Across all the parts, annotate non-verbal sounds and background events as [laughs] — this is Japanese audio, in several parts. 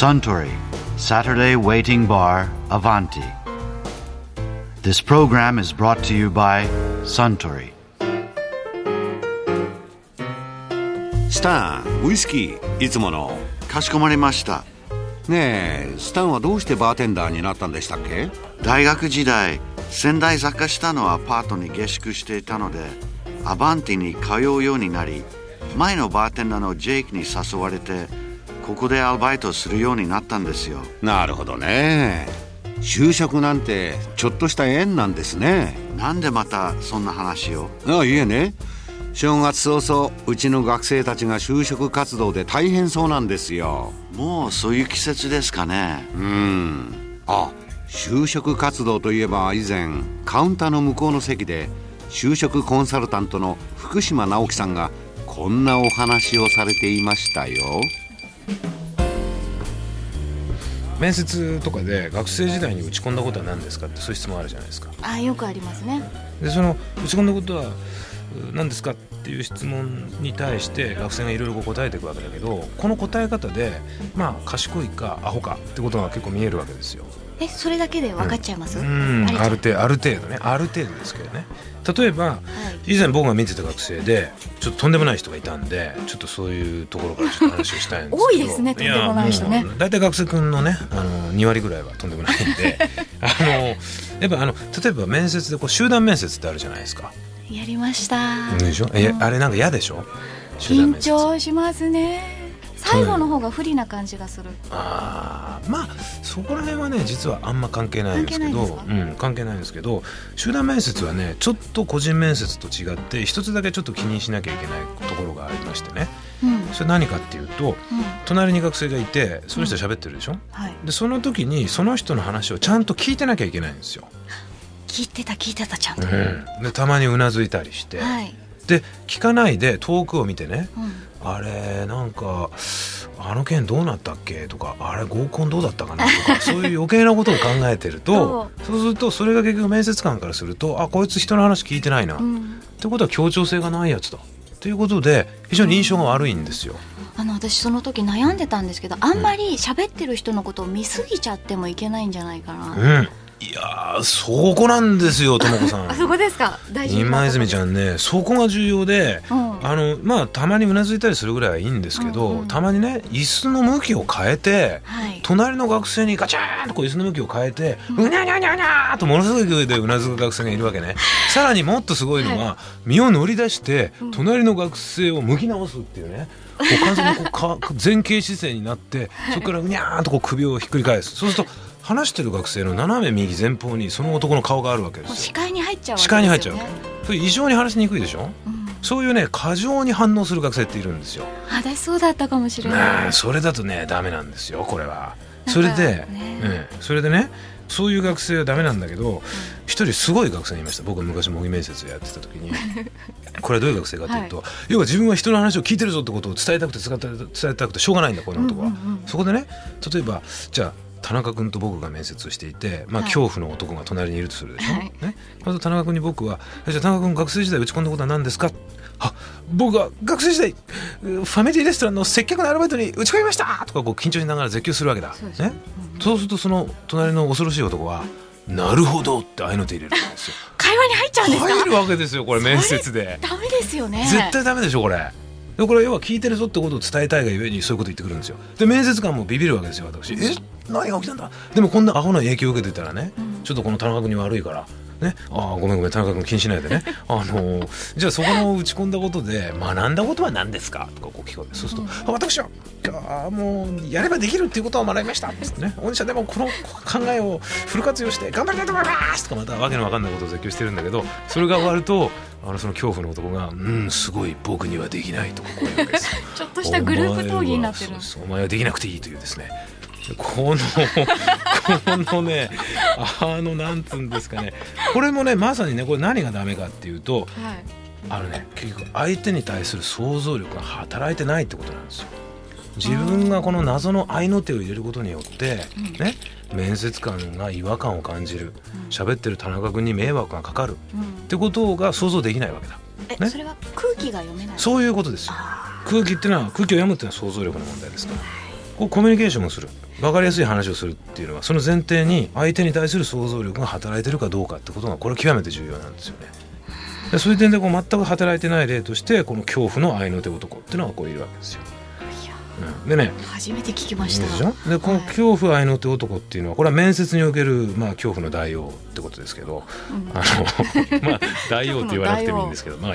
Suntory Saturday Waiting Bar Avanti. This program is brought to you by Suntory. スタンウイスキーいつものかしこまりました。ねえスタンはどうしてバーテンダーになったんでしたっけ？大学時代、仙台坂下のアパートに下宿していたので、アバンティに通うようになり、前のバーテンダーのジェイクに誘われて、ここでアルバイトするようになったんですよ。なるほどね。就職なんてちょっとした縁なんですね。なんでまたそんな話を？あいえね。正月早々うちの学生たちが就職活動で大変そうなんですよ。もうそういう季節ですかね。うん。あ就職活動といえば以前カウンターの向こうの席で就職コンサルタントの福島直樹さんがこんなお話をされていましたよ面接とかで学生時代に打ち込んだことは何ですかってそういう質問あるじゃないですか。あよくありますね。でその打ち込んだことはう何ですかっていう質問に対して学生がいろいろ答えていくわけだけどこの答え方でまあ賢いかアホかってことが結構見えるわけですよえそれだけで分かっちゃいます、うん。ある程度。ある程度ね。ある程度ですけどね。例えば以前僕が見てた学生でちょっととんでもない人がいたんでちょっっとそういうところからちょっと話をしたいんですけど。多いですねとんでもない人ね。大体学生君のねあの2割ぐらいはとんでもないんで。[laughs] あのやっぱあの例えば面接でこう集団面接ってあるじゃないですか。やりました。でしょ？えあれなんか嫌でしょ？緊張しますね最後の方が不利な感じがする、あーまあそこら辺はね実はあんま関係ないんですけど関係ないですか？うん、関係ないんですけど集団面接はねちょっと個人面接と違って一つだけちょっと気にしなきゃいけないところがありましてね。うん。それ何かっていうとうん。隣に学生がいてその人喋ってるでしょ、はい。でその時にその人の話をちゃんと聞いてなきゃいけないんですよ、[laughs] 聞いてた聞いてたちゃんと、うん、でたまにうなずいたりして、はい、で聞かないで遠くを見てねうん、あれなんかあの件どうなったっけ？とかあれ合コンどうだったかな？とかそういう余計なことを考えてると [laughs] そう。するとそれが結局面接官からするとあこいつ人の話聞いてないな、っうん、てことは協調性がないやつだ。ということで非常に印象が悪いんですよ。あの私その時悩んでたんですけどあんまり喋ってる人のことを見すぎちゃってもいけないんじゃないかな、うん、いやーそこなんですよともこさあそん。こですか？大事今泉ちゃんねそこが重要でうん。あのまあたまにうなずいたりするぐらいはいいんですけど、うん。うんたまにね椅子の向きを変えてはい。隣の学生にガチャーンとこう椅子の向きを変えて、うにゃにゃにゃにゃーとものすごい勢いでうなずく学生がいるわけね。さらにもっとすごいのは、身を乗り出して隣の学生を向き直すっていうね。こう完全にこうか前傾姿勢になってそこからうにゃーんとこう首をひっくり返す。そうすると話してる学生の斜め右前方にその男の顔があるわけですよ。視界に入っちゃうね、視界に入っちゃうわけ。それ異常に話しにくいでしょ？うんそういうね過剰に反応する学生っているんですよ。私そうだったかもしれねない。えそれだとねダメなんですよこれは。それで、ね。ええそれでねそういう学生はダメなんだけど一、人すごい学生がいました。僕が昔模擬面接やってた時に。[laughs] これはどういう学生かというと、要は自分は人の話を聞いてるぞってことを伝えたくて伝えたくてしょうがないんだこの男は、うんうんうん。そこでね例えばじゃあ田中君と僕が面接をしていて、まあ、はい。恐怖の男が隣にいるとするでしょ、はい。ね、そうすると田中君に僕は「じゃあ田中君学生時代打ち込んだことは何ですか?」あ僕は学生時代ファミリーレストランの接客のアルバイトに打ち込みましたとかこう緊張しながら絶叫するわけだ。そうね、そうするとその隣の恐ろしい男は「なるほど」って合いの手入れるわけですよ。会話に入っちゃうんですか？入るわけですよこれ面接で。ダメですよね。絶対ダメでしょこれ。でこれ要は聞いてるぞってことを伝えたいがゆえにそういうこと言ってくるんですよ。で面接官もビビるわけですよ私。え？何が起きたんだ？でもこんなアホな影響を受けてたらね、ちょっとこの田中君に悪いからね、ああごめんごめん田中君気にしないでね。あのーじゃあそこの打ち込んだことで学んだことは何ですか？とかこう聞こえてそうすると、あ私はあーもうやればできるっていうことは学びました。っつってね。御社でもこの考えをフル活用して頑張りたいと思います！とかまたわけのわかんないことを絶叫してるんだけどそれが終わるとあのその恐怖の男が「うんすごい僕にはできない」とかこういうわけですよ。[laughs] ちょっとしたグループ討議になってる。お前はそうそうお前はできなくていいというですねこのこのねあのなんつうんですかね。これもねまさにねこれ何がダメかっていうとはい。あのね結局相手に対する想像力が働いてないってことなんですよ。自分がこの謎の合いの手を入れることによって、ね、面接官が違和感を感じる。喋ってる田中君に迷惑がかかる。うん。ってことが想像できないわけだ。え、ね。それは空気が読めない。そういうことですよ。空気っていうのは空気を読むっていうのは想像力の問題ですから。こうコミュニケーションをする分かりやすい話をするっていうのはその前提に相手に対する想像力が働いてるかどうかってことがこれ極めて重要なんですよね。でそういう点でこう全く働いてない例としてこの恐怖の愛の手男っていうのがこういるわけですよ。うん、でね。初めて聞きました。でしょ？でこの恐怖愛の手男っていうのはこれは面接における、まあ、恐怖の代用ってことですけど、うん。あの [laughs] まあ代用って言わなくてもいいんですけどまあ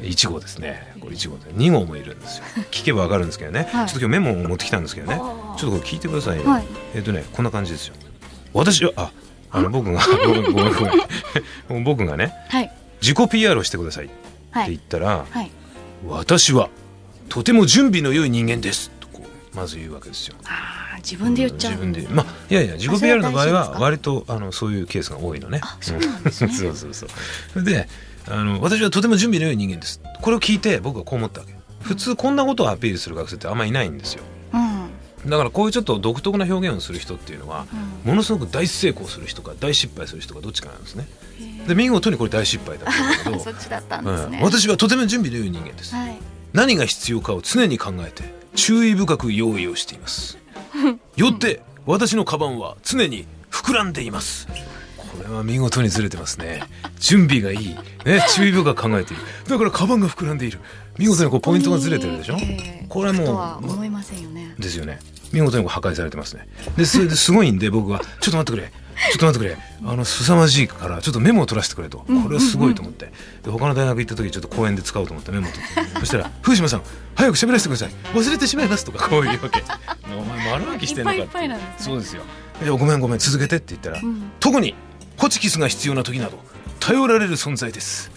1号ですね。これ1号で。2号もいるんですよ。聞けばわかるんですけどね、はい。ちょっと今日メモを持ってきたんですけどね。ちょっとこれ聞いてくださいよ、はい。えっ、とねこんな感じですよ。私はああの僕が僕がねはい。自己 PR をしてくださいってはい。言ったら、はい。私はとても準備の良い人間ですまず言うわけですよ。あー自分で言っちゃう。自分で。まあいやいや自己 PR の場合は割とあのそういうケースが多いのね。あそうなんですね。[laughs] そうそうそう。であの私はとても準備の良い人間です。これを聞いて僕はこう思ったわけ。普通こんなことをアピールする学生ってあんまりいないんですよ。うん。だからこういうちょっと独特な表現をする人っていうのは、ものすごく大成功する人か大失敗する人かどっちかなんですね。で見事にこれ大失敗だったんだけど。[laughs] そっちだったんですね、うん。私はとても準備の良い人間です。はい何が必要かを常に考えて注意深く用意をしています。[laughs] よって私のカバンは常に膨らんでいます。これは見事にずれてますね。準備がいい、ね、注意深く考えている。だからカバンが膨らんでいる。見事にこうポイントがずれてるでしょ？ええこれもう思いませんよね。ですよね。見事にこう破壊されてますね。でそれですごいんで僕は「ちょっと待ってくれちょっと待ってくれ。あの凄まじいからちょっとメモを取らせてくれ」と。これはすごいと思って。で他の大学行った時ちょっと講演で使おうと思ってメモを取って。そしたら「風島さん早く喋らせてください。忘れてしまいます」とかこういうわけ。お前丸歩きしてんのかいっぱいいっぱいなんですね。そうですよ。でごめんごめん続けてって言ったら、ん。特にホチキスが必要な時など頼られる存在です。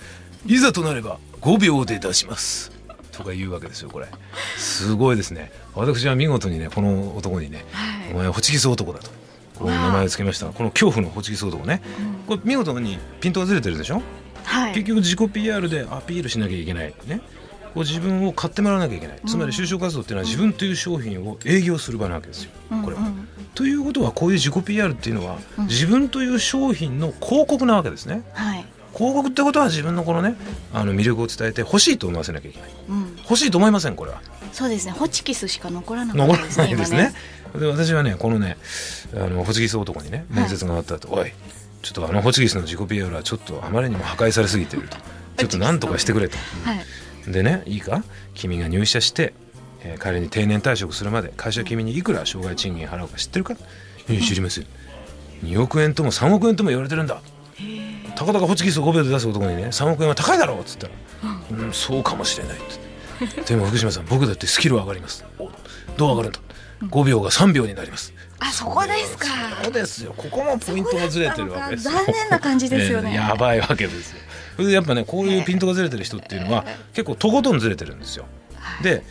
いざとなれば5秒で出します。とか言うわけですよこれ。すごいですね。私は見事にねこの男にね、はい。お前はホチキス男だとこう名前を付けました。この恐怖のホチキス男ね、これ見事にピントがずれてるでしょ、はい。結局自己 PR でアピールしなきゃいけない。ね。こう自分を買ってもらわなきゃいけない、つまり就職活動っていうのは自分という商品を営業する場なわけですよ。これは、ということはこういう自己 PR っていうのは、自分という商品の広告なわけですね。はい。広告ってことは自分のこのねあの魅力を伝えて欲しいと思わせなきゃいけない。うん。欲しいと思いませんこれは。そうですね。ホチキスしか残らなかっ残らたですねないです今ねで私はねこのねあのホチキス男にね面接が終わった後、おいちょっとあのホチキスの自己 PR はちょっとあまりにも破壊されすぎてると。ちょっと何とかしてくれと、はい。でねいいか？君が入社して、えー彼に定年退職するまで会社は君にいくら障害賃金払うか知ってるか？いや知りません。2億円とも3億円とも言われてるんだ。たかだかホチキスを5秒で出す男にね3億円は高いだろうっつったら「うん、そうかもしれない」ってでも福島さん僕だってスキルは上がります。おどう上がるんだ5秒が3秒になります。あそこですか。そうですよ。ここもポイントがずれてるわけですよ。残念な感じですよね。[laughs] ええやばいわけですよ。でやっぱねこういうピントがずれてる人っていうのは結構とことんずれてるんですよ。で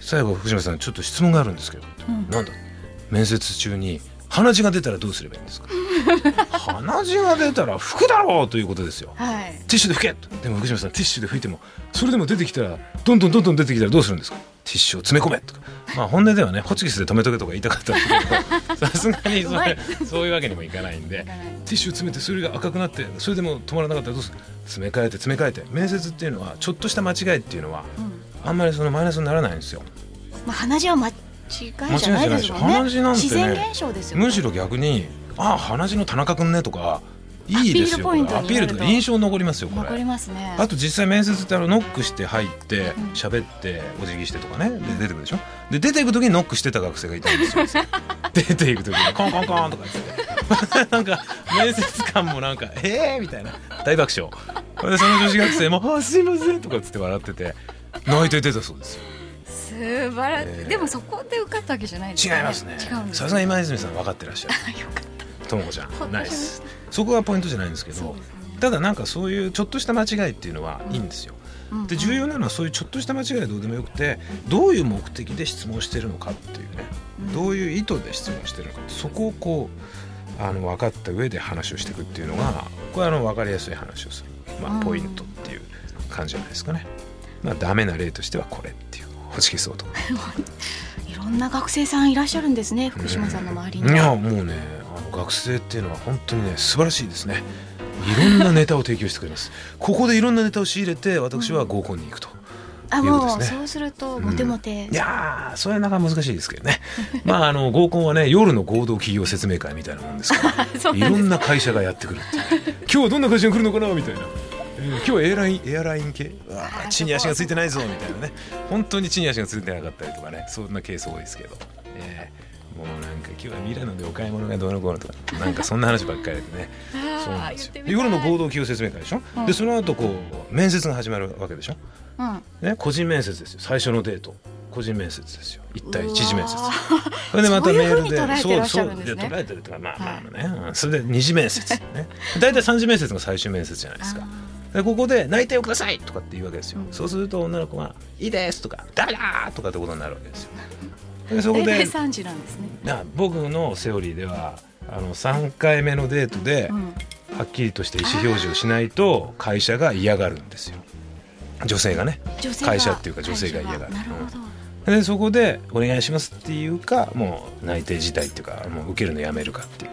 最後福島さんちょっと質問があるんですけど、なんだ？面接中に鼻血が出たらどうすればいいんですか？鼻血が出たら拭くだろうということですよ。はい。ティッシュで拭けでも福島さんティッシュで拭いてもそれでも出てきたらどんどんどんどん出てきたらどうするんですか？ティッシュを詰め込めとか。まあ本音ではねホチキスで止めとけとか言いたかったんだけどさすがにそれそういうわけにもいかないんでティッシュを詰めてそれが赤くなってそれでも止まらなかったらどうする？詰め替えて詰め替えて。面接っていうのはちょっとした間違いっていうのは、あんまりそのマイナスにならないんですよ。まあ鼻血は間違いじゃないですもんね。鼻血なんてねむしろ逆に「ああ鼻血の田中君ね」とかいいですよアピールとアピールとか印象残りますよこれ。残りますね。あと実際面接ってあのノックして入って喋ってお辞儀してとかね。で出てくるでしょ。で出ていく時にノックしてた学生がいたんですよ。[laughs] 出ていく時にコンコンコンとか言って [laughs] なんか面接官もなんか「ええー!」みたいな。大爆笑。でその女子学生も「あすいません」とかっつって笑ってて。泣いて出たそうですよ素晴らしい、えー。でもそこで受かったわけじゃないです違いますね。さすが今泉さん分かってらっしゃる。よかった。ともこちゃん。ナイス。そこがポイントじゃないんですけどね。ただなんかそういうちょっとした間違いっていうのはいいんですよ、うんで重要なのはそういうちょっとした間違いはどうでもよくてどういう目的で質問してるのかっていうね、どういう意図で質問してるのかそこをこうあの分かった上で話をしていくっていうのがこれはあの分かりやすい話をする、まあ、うん。ポイントっていう感じじゃないですかね。まあ、ダメな例としてはこれっていうチキス男いろんな学生さんいらっしゃるんですね福島さんの周りにいやもうねあの学生っていうのは本当にね素晴らしいですねいろんなネタを提供してくれますここでいろんなネタを仕入れて私は合コンに行くとあいうことですねもうそうするとモテモテ、いやそれはなかなか難しいですけどねまああの合コンはね夜の合同企業説明会みたいなもんですからいろんな会社がやってくるって今日はどんな会社が来るのかなみたいな、今日はエアラインエアライン系？うわーあー地に足がついてないぞみたいなね。本当に地に足がついてなかったりとかねそんなケース多いですけど、えーもうなんか今日はミラノでお買い物がどうのこうのとかなんかそんな話ばっかりでね。[laughs] そうなんですよ。夜の合同企業説明会でしょ、うん。でその後こう面接が始まるわけでしょ？うん。ね、個人面接ですよ。最初のデート。個人面接ですよ。一対一次面接。[laughs] それでまたメールで。そうそう。そう捉えてるとかまあまあね、うん。それで二次面接ね。大体三次面接が最終面接じゃないですかでここで内定をください!とかって言うわけですよ、うん。そうすると女の子が「いいです」とか「ダメだ!」とかってことになるわけですよ。でそこで大体3時なんですね、な僕のセオリーではあの3回目のデートでうん、はっきりとした意思表示をしないと会社が嫌がるんですよ。女性がね。会社っていうか女性が嫌がる。会社なるほど、でそこで「お願いします」っていうかもう内定自体っていうかもう受けるのやめるかっていう。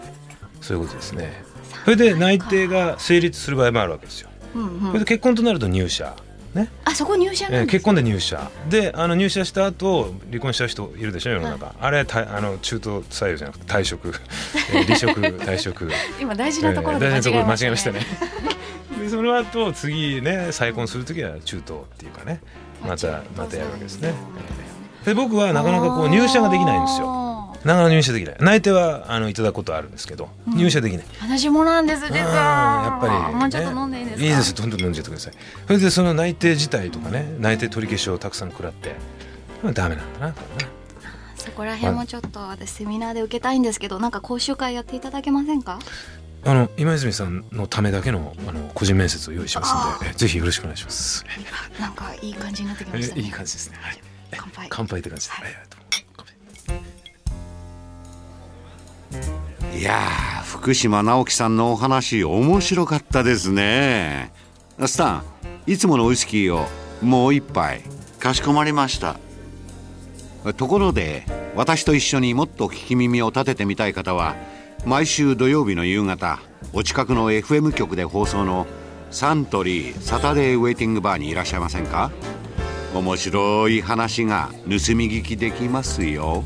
そういうことですね。それで内定が成立する場合もあるわけですようんうん。結婚となると入社。ね、あそこ入社え結婚で入社。であの入社した後離婚しちゃう人いるでしょ？世の中、あれたあの中途採用じゃなくて退職、[laughs] えー離職退職。今大事なところで間えー大事なところ間違えましたね。[laughs] でその後次ね再婚する時は中東っていうかね。またまたやるわけですね。で僕はなかなかこう入社ができないんですよよなかなか入社できない。内定はあのいただくことはあるんですけどうん。入社できない、私もなんです実うんはやっぱり、ね、もうちょっと飲んでいいですか？いいですどんどん飲んじゃってください。それでその内定自体とかね内定取り消しをたくさん食らってまあダメなんだなそこら辺もちょっと私セミナーで受けたいんですけどなんか講習会やっていただけませんか？あの今泉さんのためだけのあの個人面接を用意しますんでえぜひよろしくお願いします。なんかいい感じになってきまえしたね。いい感じですね、はい、乾杯。乾杯って感じです、はいいやー福島直樹さんのお話面白かったですね。スタンいつものウイスキーをもう一杯かしこまりました。ところで私と一緒にもっと聞き耳を立ててみたい方は毎週土曜日の夕方お近くの FM 局で放送のサントリーサタデーウェイティングバーにいらっしゃいませんか？面白い話が盗み聞きできますよ。